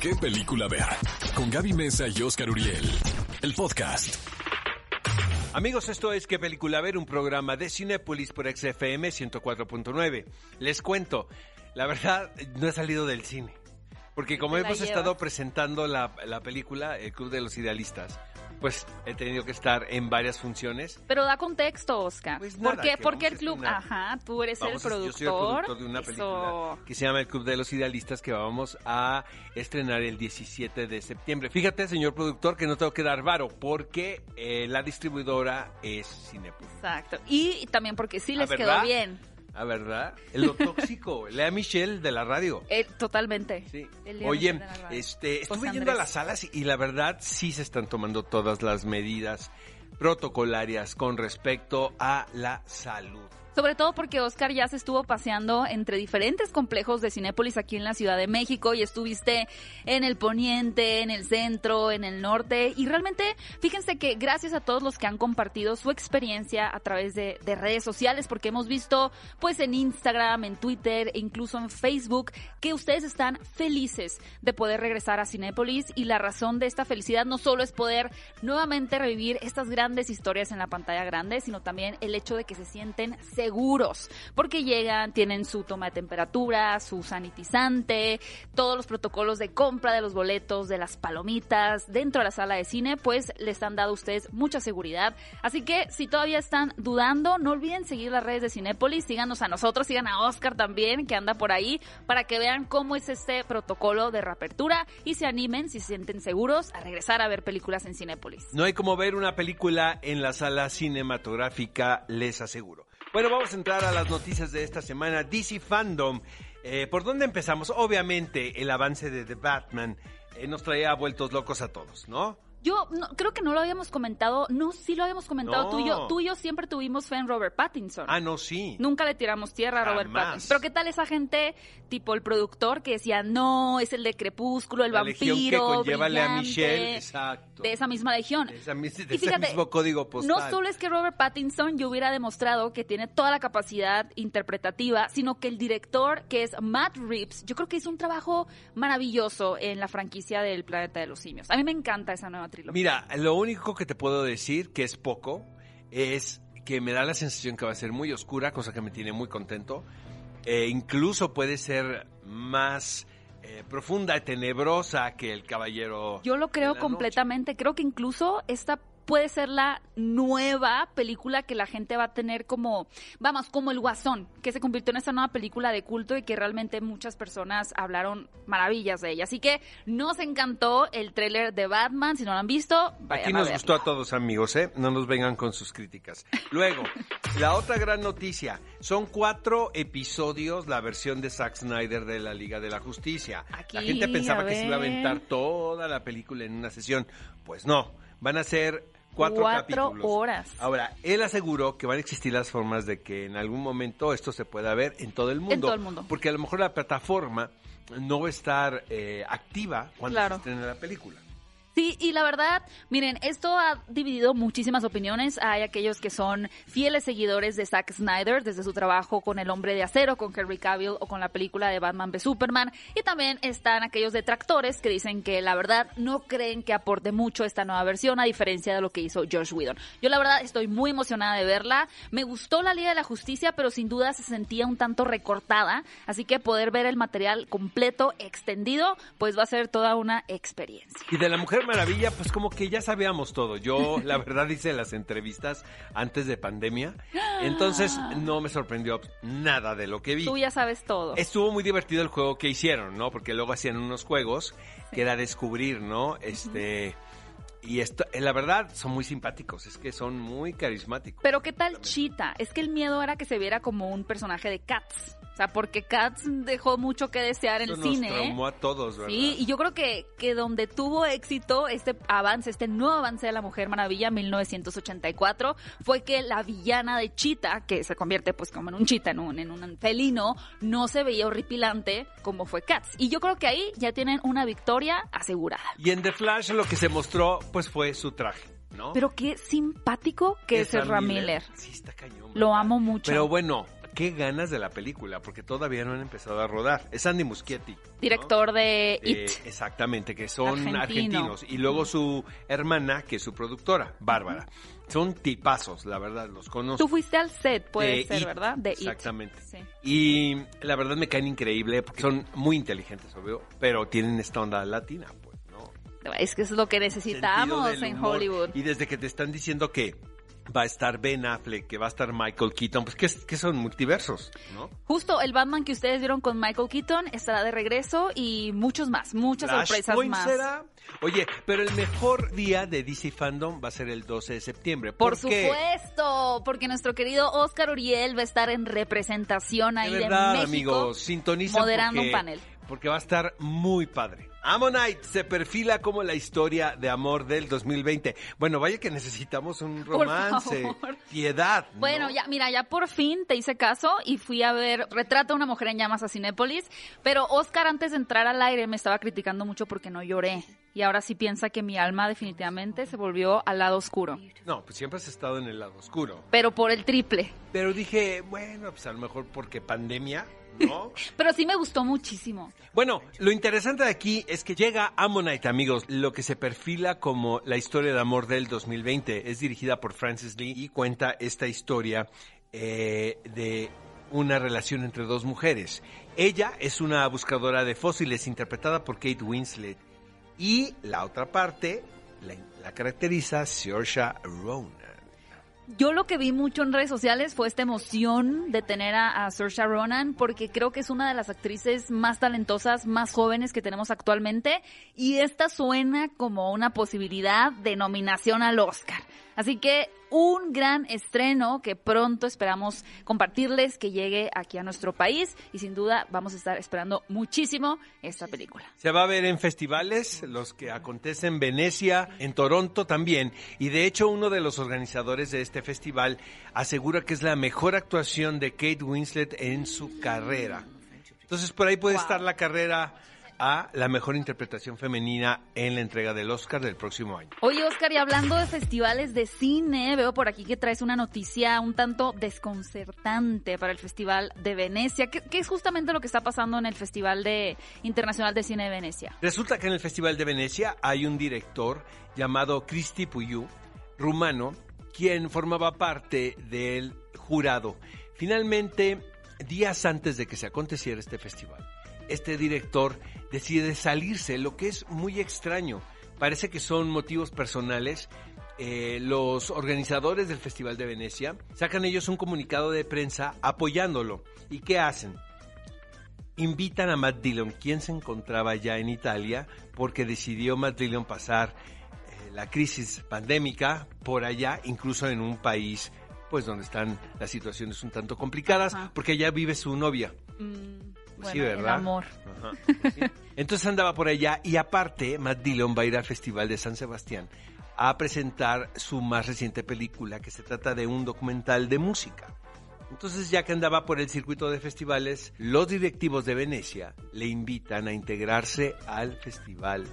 qué película ver. Con Gaby Mesa y Oscar Uriel. El podcast. Amigos, esto es ¿Qué película ver? Un programa de Cinépolis por XFM 104.9. Les cuento, la verdad, no he salido del cine. Porque como hemos estado presentando la, la película El Club de los Idealistas, pues he tenido que estar en varias funciones. Pero da contexto, Oscar. Pues nada, ¿Por qué, que por qué vamos el club? Ajá, tú eres el a- productor. Yo soy el productor de una película que se llama El Club de los Idealistas que vamos a estrenar el 17 de septiembre. Fíjate, señor productor, que no tengo que dar varo porque eh, la distribuidora es Cinepolis. Exacto. Y también porque sí Ah, les quedó bien. Ah, ¿verdad? Lo tóxico. Lea Michelle de la radio. Eh, totalmente. Sí. Oye, este, estuve José yendo a las salas y la verdad sí se están tomando todas las medidas protocolarias con respecto a la salud. Sobre todo porque Oscar ya se estuvo paseando entre diferentes complejos de Cinépolis aquí en la Ciudad de México y estuviste en el poniente, en el centro, en el norte y realmente fíjense que gracias a todos los que han compartido su experiencia a través de, de redes sociales porque hemos visto pues en Instagram, en Twitter e incluso en Facebook que ustedes están felices de poder regresar a Cinépolis y la razón de esta felicidad no solo es poder nuevamente revivir estas grandes historias en la pantalla grande, sino también el hecho de que se sienten seguros, porque llegan, tienen su toma de temperatura, su sanitizante, todos los protocolos de compra de los boletos, de las palomitas dentro de la sala de cine, pues les han dado a ustedes mucha seguridad. Así que si todavía están dudando, no olviden seguir las redes de Cinépolis, síganos a nosotros, sigan a Oscar también, que anda por ahí, para que vean cómo es este protocolo de reapertura y se animen, si se sienten seguros, a regresar a ver películas en Cinépolis. No hay como ver una película en la sala cinematográfica, les aseguro. Bueno, vamos a entrar a las noticias de esta semana. DC Fandom. Eh, ¿Por dónde empezamos? Obviamente, el avance de The Batman eh, nos traía vueltos locos a todos, ¿no? Yo no- creo que no lo habíamos comentado, no, sí lo habíamos comentado No. tú y yo. Tú y yo siempre tuvimos fe en Robert Pattinson. Ah, no, sí. Nunca le tiramos tierra a Robert Jamás. Pattinson. Pero ¿qué tal esa gente, tipo el productor, que decía, no, es el de Crepúsculo, el La legión que vampiro, conlleva a brillante", Michelle, exacto. De esa misma legión. De esa de Y ese fíjate, mismo código postal. No solo es que Robert Pattinson yo hubiera demostrado que tiene toda la capacidad interpretativa, sino que el director, que es Matt Reeves, yo creo que hizo un trabajo maravilloso en la franquicia del Planeta de los Simios. A mí me encanta esa nueva trilogía. Mira, lo único que te puedo decir, que es poco, es que me da la sensación que va a ser muy oscura, cosa que me tiene muy contento. Eh, incluso puede ser más eh, profunda y tenebrosa que el Caballero. Yo lo creo completamente. Creo que incluso esta puede ser la nueva película que la gente va a tener como, vamos, como el Guasón, que se convirtió en esta nueva película de culto y que realmente muchas personas hablaron maravillas de ella. Así que nos encantó el tráiler de Batman. Si no lo han visto, vayan Aquí nos gustó a todos, amigos, ¿eh? No nos vengan con sus críticas. Luego, la otra gran noticia. Son cuatro episodios la versión de Zack Snyder de la Liga de la Justicia. Aquí, la gente pensaba que se iba a aventar toda la película en una sesión. Pues no, van a ser cuatro, Cuatro capítulos. horas. Ahora, él aseguró que van a existir las formas de que en algún momento esto se pueda ver en todo el mundo. todo el mundo. Porque a lo mejor la plataforma no va a estar eh, activa cuando Claro. se estrene la película. Sí, y la verdad, miren, esto ha dividido muchísimas opiniones. Hay aquellos que son fieles seguidores de Zack Snyder desde su trabajo con El Hombre de Acero, con Henry Cavill o con la película de Batman v Superman. Y también están aquellos detractores que dicen que la verdad no creen que aporte mucho esta nueva versión a diferencia de lo que hizo Josh Whedon. Yo la verdad estoy muy emocionada de verla. Me gustó la Liga de la Justicia, pero sin duda se sentía un tanto recortada. Así que poder ver el material completo, extendido, pues va a ser toda una experiencia. Y de la Mujer Maravilla, pues como que ya sabíamos todo. Yo, la verdad, hice las entrevistas antes de pandemia. Entonces, no me sorprendió nada de lo que vi. Tú ya sabes todo. Estuvo muy divertido el juego que hicieron, ¿no? Porque luego hacían unos juegos que era descubrir, ¿no? Este. Y esto, eh, la verdad, son muy simpáticos. Es que son muy carismáticos. Pero ¿qué tal Cheetah? Es que el miedo era que se viera como un personaje de Cats. O sea, porque Cats dejó mucho que desear en el nos cine. ¿eh? traumó a todos, ¿verdad? Sí, y yo creo que, que donde tuvo éxito este avance, este nuevo avance de la Mujer Maravilla 1984, fue que la villana de Cheetah, que se convierte pues como en un cheetah, en un, en un felino, no se veía horripilante como fue Cats. Y yo creo que ahí ya tienen una victoria asegurada. Y en The Flash lo que se mostró, pues fue su traje, ¿no? Pero qué simpático que es Ezra Ezra Miller. Sí, está cañón. Lo amo mucho. Pero bueno, qué ganas de la película, porque todavía no han empezado a rodar. Es Andy Muschietti. ¿no? Director de Eh, It. exactamente, que son Argentino. argentinos. Y luego su hermana, que es su productora, Bárbara. Son tipazos, la verdad, los conozco. Tú fuiste al set, puede De ser, It, ¿verdad? De It. Exactamente. Sí. Y la verdad me caen increíble porque son muy inteligentes, obvio, pero tienen esta onda latina, pues, ¿no? Es que es lo que necesitamos en. Hollywood. Y desde que te están diciendo que va a estar Ben Affleck, que va a estar Michael Keaton, pues que, que son multiversos, ¿no? Justo el Batman que ustedes vieron con Michael Keaton estará de regreso y muchos más, muchas sorpresas más. será. Oye, pero el mejor día de DC Fandom va a ser el 12 de septiembre. Por supuesto, porque nuestro querido Oscar Uriel va a estar en representación ahí De México. amigos, sintonicen moderando porque, un panel. Porque va a estar muy padre. Ammonite se perfila como la historia de amor del 2020. Bueno, vaya que necesitamos un Por romance, favor. piedad. ¿no? Bueno, ya, mira, ya por fin te hice caso y fui a ver Retrata a una mujer en llamas a Cinépolis, pero Oscar antes de entrar al aire me estaba criticando mucho porque no lloré. Y ahora sí piensa que mi alma definitivamente se volvió al lado oscuro. No, pues siempre has estado en el lado oscuro. Pero por el triple. Pero dije, bueno, pues a lo mejor porque pandemia, ¿no? Pero sí me gustó muchísimo. Bueno, lo interesante de aquí es que llega Ammonite, amigos, lo que se perfila como la historia de amor del 2020. Es dirigida por Francis Lee y cuenta esta historia eh, de una relación entre dos mujeres. Ella es una buscadora de fósiles interpretada por Kate Winslet y la otra parte la, la caracteriza Saoirse Ronan. Yo lo que vi mucho en redes sociales fue esta emoción de tener a, a Saoirse Ronan porque creo que es una de las actrices más talentosas, más jóvenes que tenemos actualmente y esta suena como una posibilidad de nominación al Oscar. Así que un gran estreno que pronto esperamos compartirles que llegue aquí a nuestro país y sin duda vamos a estar esperando muchísimo esta película. Se va a ver en festivales, los que acontecen en Venecia, en Toronto también. Y de hecho uno de los organizadores de este festival asegura que es la mejor actuación de Kate Winslet en su carrera. Entonces por ahí puede Wow. estar la carrera a la mejor interpretación femenina en la entrega del Oscar del próximo año. Oye, Oscar, y hablando de festivales de cine, veo por aquí que traes una noticia un tanto desconcertante para el Festival de Venecia, que es justamente lo que está pasando en el Festival de Internacional de Cine de Venecia. Resulta que en el Festival de Venecia hay un director llamado Cristi Puyu, rumano, quien formaba parte del jurado. Finalmente, días antes de que se aconteciera este festival, este director decide salirse, lo que es muy extraño. Parece que son motivos personales. Eh, los organizadores del Festival de Venecia sacan ellos un comunicado de prensa apoyándolo. ¿Y qué hacen? invitan a Matt Dillon, quien se encontraba ya en Italia, porque decidió Matt Dillon pasar eh, la crisis pandémica por allá, incluso en un país pues donde están las situaciones un tanto complicadas, Ajá. porque allá vive su novia. Mm, bueno, sí, el ¿verdad? amor. Ajá, sí. Entonces andaba por allá y aparte Matt Dillon va a ir al Festival de San Sebastián a presentar su más reciente película que se trata de un documental de música. Entonces ya que andaba por el circuito de festivales, los directivos de Venecia le invitan a integrarse al festival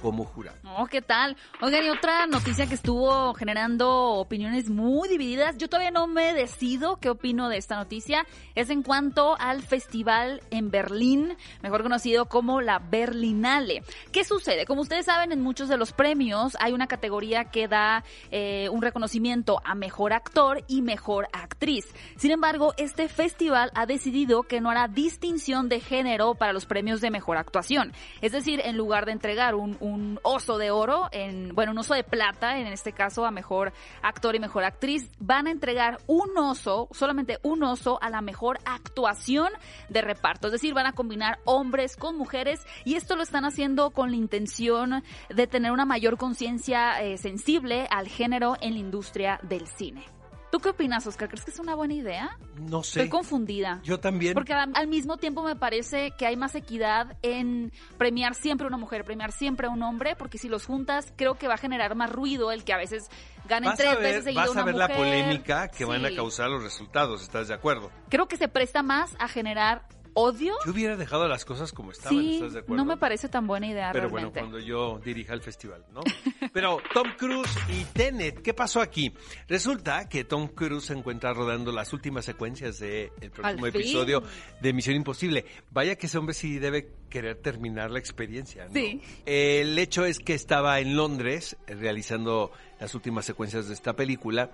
como jurado. Oh, ¿qué tal? Oigan, y otra noticia que estuvo generando opiniones muy divididas. Yo todavía no me decido qué opino de esta noticia. Es en cuanto al festival en Berlín, mejor conocido como la Berlinale. ¿Qué sucede? Como ustedes saben, en muchos de los premios hay una categoría que da eh, un reconocimiento a mejor actor y mejor actriz. Sin embargo, este festival ha decidido que no hará distinción de género para los premios de mejor actuación. Es decir, en lugar de entregar un, un oso de oro, en, bueno, un oso de plata, en este caso a mejor actor y mejor actriz, van a entregar un oso, solamente un oso, a la mejor actuación de reparto. Es decir, van a combinar hombres con mujeres y esto lo están haciendo con la intención de tener una mayor conciencia eh, sensible al género en la industria del cine. ¿Tú qué opinas, Oscar? ¿Crees que es una buena idea? No sé. Estoy confundida. Yo también. Porque al, al mismo tiempo me parece que hay más equidad en premiar siempre a una mujer, premiar siempre a un hombre, porque si los juntas creo que va a generar más ruido el que a veces ganen Vas tres a veces ver, seguido vas una a ver la polémica que van a causar los resultados, ¿estás de acuerdo? Creo que se presta más a generar odio. Yo hubiera dejado las cosas como estaban, Sí, ¿estás de acuerdo? no me parece tan buena idea Pero realmente. bueno, cuando yo dirija el festival, ¿no? Pero Tom Cruise y Tenet, ¿qué pasó aquí? Resulta que Tom Cruise se encuentra rodando las últimas secuencias del próximo episodio de Misión Imposible. Vaya que ese hombre sí debe querer terminar la experiencia, ¿no? Sí. El hecho es que estaba en Londres eh, realizando las últimas secuencias de esta película.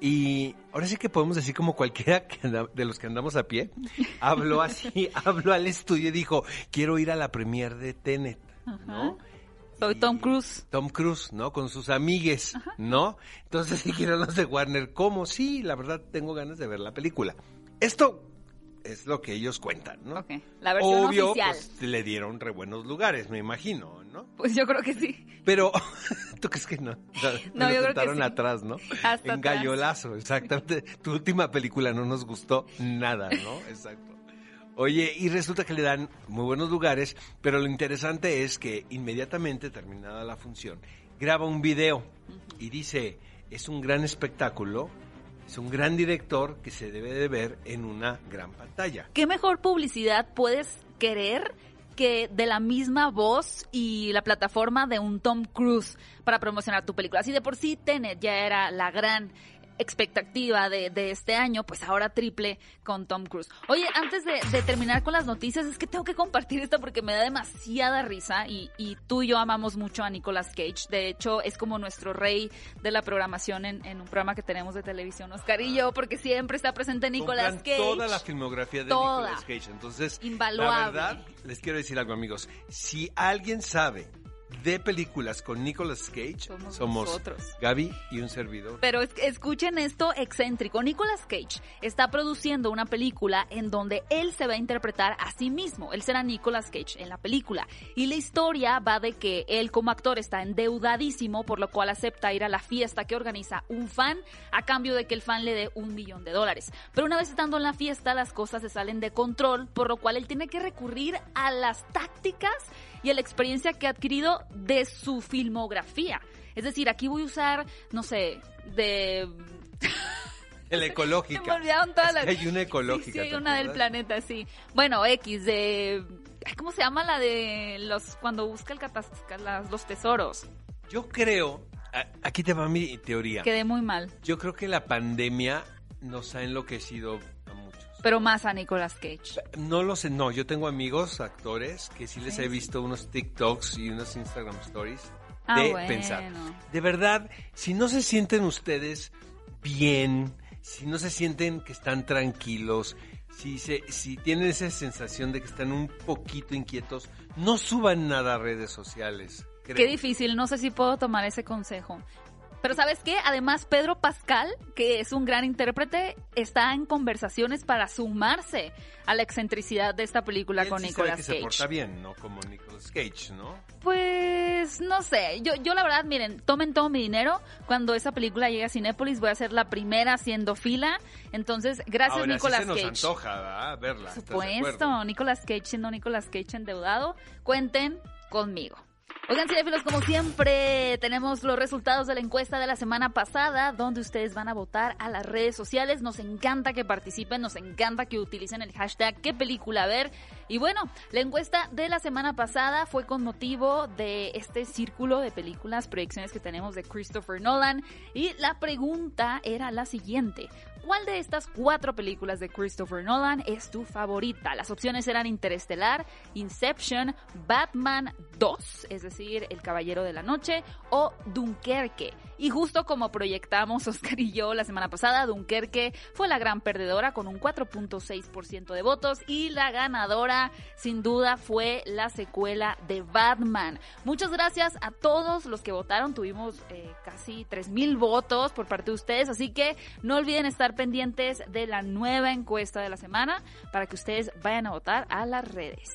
Y ahora sí que podemos decir como cualquiera que anda- de los que andamos a pie, habló así, habló al estudio y dijo, quiero ir a la premier de Tenet, ¿no? Soy Tom Cruise. Tom Cruise, ¿no? Con sus amigues, ¿no? Entonces dijeron los de Warner, ¿cómo? Sí, la verdad tengo ganas de ver la película. Esto es lo que ellos cuentan, ¿no? Ok, la versión Obvio, oficial. pues, le dieron re buenos lugares, me imagino, ¿no? Pues yo creo que sí. Pero, ¿tú crees que no? No, Lo yo creo que sentaron sí. atrás, ¿no? Hasta en gallolazo, exactamente. Tu última película no nos gustó nada, ¿no? Exacto. Oye, y resulta que le dan muy buenos lugares, pero lo interesante es que inmediatamente terminada la función, graba un video y dice, es un gran espectáculo, es un gran director que se debe de ver en una gran pantalla. ¿Qué mejor publicidad puedes querer que de la misma voz y la plataforma de un Tom Cruise para promocionar tu película? Así de por sí Tenet ya era la gran expectativa de, de este año, pues ahora triple con Tom Cruise. Oye, antes de, de terminar con las noticias, es que tengo que compartir esto porque me da demasiada risa y, y tú y yo amamos mucho a Nicolas Cage. De hecho, es como nuestro rey de la programación en, en un programa que tenemos de televisión, Oscar y yo, porque siempre está presente Nicolas Cage. toda la filmografía de Toda. Nicolas Cage. Entonces, Invaluable. la verdad, les quiero decir algo, amigos. Si alguien sabe de películas con Nicolas Cage, Somos somos, nosotros. Gaby y un servidor. Pero es- escuchen esto excéntrico. Nicolas Cage está produciendo una película en donde él se va a interpretar a sí mismo. Él será Nicolas Cage en la película. Y la historia va de que él como actor está endeudadísimo, por lo cual acepta ir a la fiesta que organiza un fan a cambio de que el fan le dé un millón de dólares. Pero una vez estando en la fiesta, las cosas se salen de control, por lo cual él tiene que recurrir a las tácticas y a la experiencia que ha adquirido de su filmografía. Es decir, aquí voy a usar, no sé, de... El ecológica. me olvidaron todas las... hay una ecológica. Sí, hay ¿te una del planeta, sí. Bueno, X, de... ¿Cómo se llama la de los... cuando busca el catas- las- los tesoros? Yo creo, aquí te va mi teoría. Quedé muy mal. Yo creo que la pandemia nos ha enloquecido. Pero más a Nicolas Cage. No lo sé, no, yo tengo amigos, actores, que sí les Sí. he visto unos TikToks y unos Instagram Stories Ah, de bueno. pensar. De verdad, si no se sienten ustedes bien, si no se sienten que están tranquilos, si, se, si tienen esa sensación de que están un poquito inquietos, no suban nada a redes sociales. creo. Qué difícil, no sé si puedo tomar ese consejo. Pero ¿sabes qué? Además, Pedro Pascal, que es un gran intérprete, está en conversaciones para sumarse a la excentricidad de esta película Él con sí Nicolas que se Cage. porta bien, no como Nicolas Cage, ¿no? Pues no sé, yo, yo la verdad, miren, tomen todo mi dinero. Cuando esa película llegue a Cinépolis voy a ser la primera haciendo fila. Entonces, gracias Ahora Nicolas sí se nos Cage. antoja ¿verdad? verla. Por supuesto, Nicolas Cage siendo Nicolas Cage endeudado, cuenten conmigo. Oigan, cinéfilos, como siempre, tenemos los resultados de la encuesta de la semana pasada, donde ustedes van a votar a las redes sociales. Nos encanta que participen, nos encanta que utilicen el hashtag qué película ver. Y bueno, la encuesta de la semana pasada fue con motivo de este círculo de películas, proyecciones que tenemos de Christopher Nolan. Y la pregunta era la siguiente. ¿Cuál de estas cuatro películas de Christopher Nolan es tu favorita? Las opciones eran Interestelar, Inception, Batman 2, es decir, El Caballero de la Noche, o Dunkerque. Y justo como proyectamos Oscar y yo la semana pasada, Dunkerque fue la gran perdedora con un 4.6% de votos y la ganadora sin duda fue la secuela de Batman. Muchas gracias a todos los que votaron, tuvimos eh, casi 3.000 votos por parte de ustedes, así que no olviden estar pendientes de la nueva encuesta de la semana para que ustedes vayan a votar a las redes.